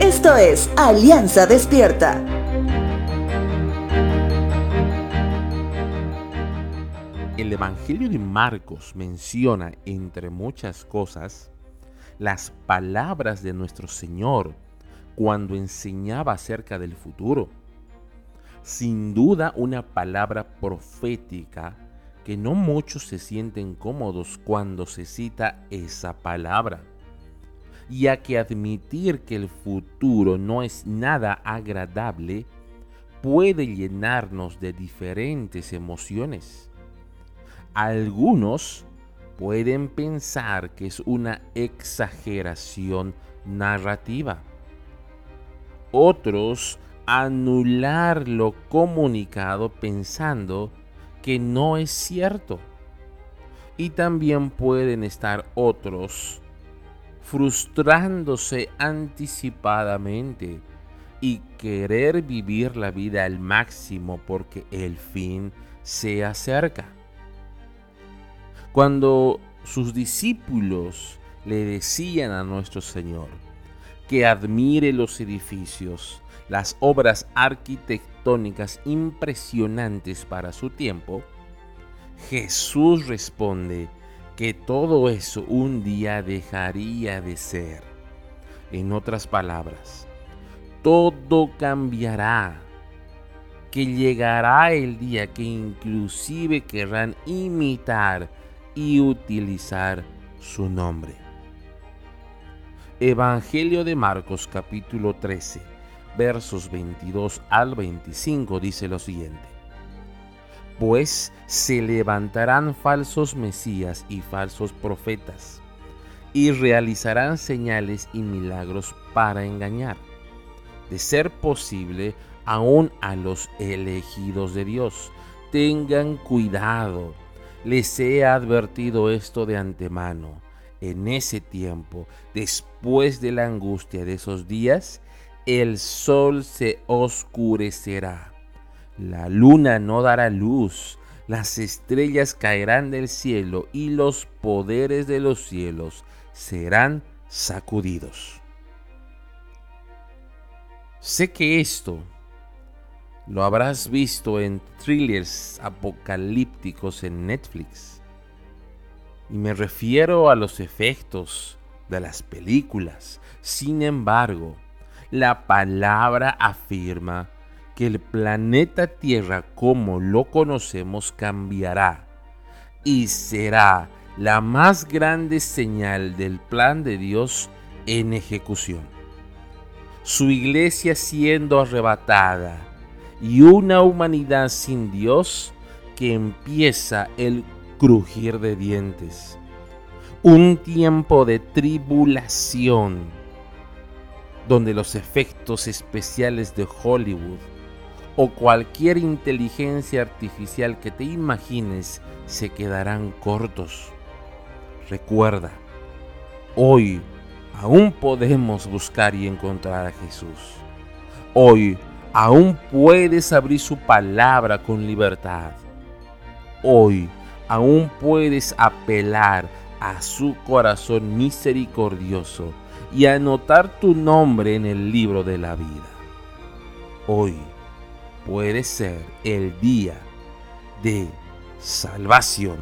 Esto es Alianza Despierta. El Evangelio de Marcos menciona, entre muchas cosas, las palabras de nuestro Señor cuando enseñaba acerca del futuro. Sin duda una palabra profética que no muchos se sienten cómodos cuando se cita esa palabra, ya que admitir que el futuro no es nada agradable puede llenarnos de diferentes emociones. Algunos pueden pensar que es una exageración narrativa. Otros anular lo comunicado pensando que no es cierto. Y también pueden estar otros frustrándose anticipadamente y querer vivir la vida al máximo porque el fin se acerca. Cuando sus discípulos le decían a nuestro Señor que admire los edificios, las obras arquitectónicas impresionantes para su tiempo, Jesús responde que todo eso un día dejaría de ser. En otras palabras, todo cambiará, que llegará el día que inclusive querrán imitar y utilizar su nombre. Evangelio de Marcos capítulo 13 versos 22 al 25 dice lo siguiente. Pues se levantarán falsos mesías y falsos profetas, y realizarán señales y milagros para engañar, de ser posible, aún a los elegidos de Dios. Tengan cuidado, les he advertido esto de antemano. En ese tiempo, después de la angustia de esos días, el sol se oscurecerá, la luna no dará luz, las estrellas caerán del cielo y los poderes de los cielos serán sacudidos. Sé que esto lo habrás visto en thrillers apocalípticos en Netflix. Y me refiero a los efectos de las películas. Sin embargo, la palabra afirma que el planeta Tierra como lo conocemos cambiará y será la más grande señal del plan de Dios en ejecución. Su iglesia siendo arrebatada y una humanidad sin Dios que empieza el crujir de dientes. Un tiempo de tribulación donde los efectos especiales de Hollywood o cualquier inteligencia artificial que te imagines se quedarán cortos. Recuerda, hoy aún podemos buscar y encontrar a Jesús. Hoy aún puedes abrir su palabra con libertad. Hoy aún puedes apelar a su corazón misericordioso y anotar tu nombre en el libro de la vida. Hoy puede ser el día de salvación.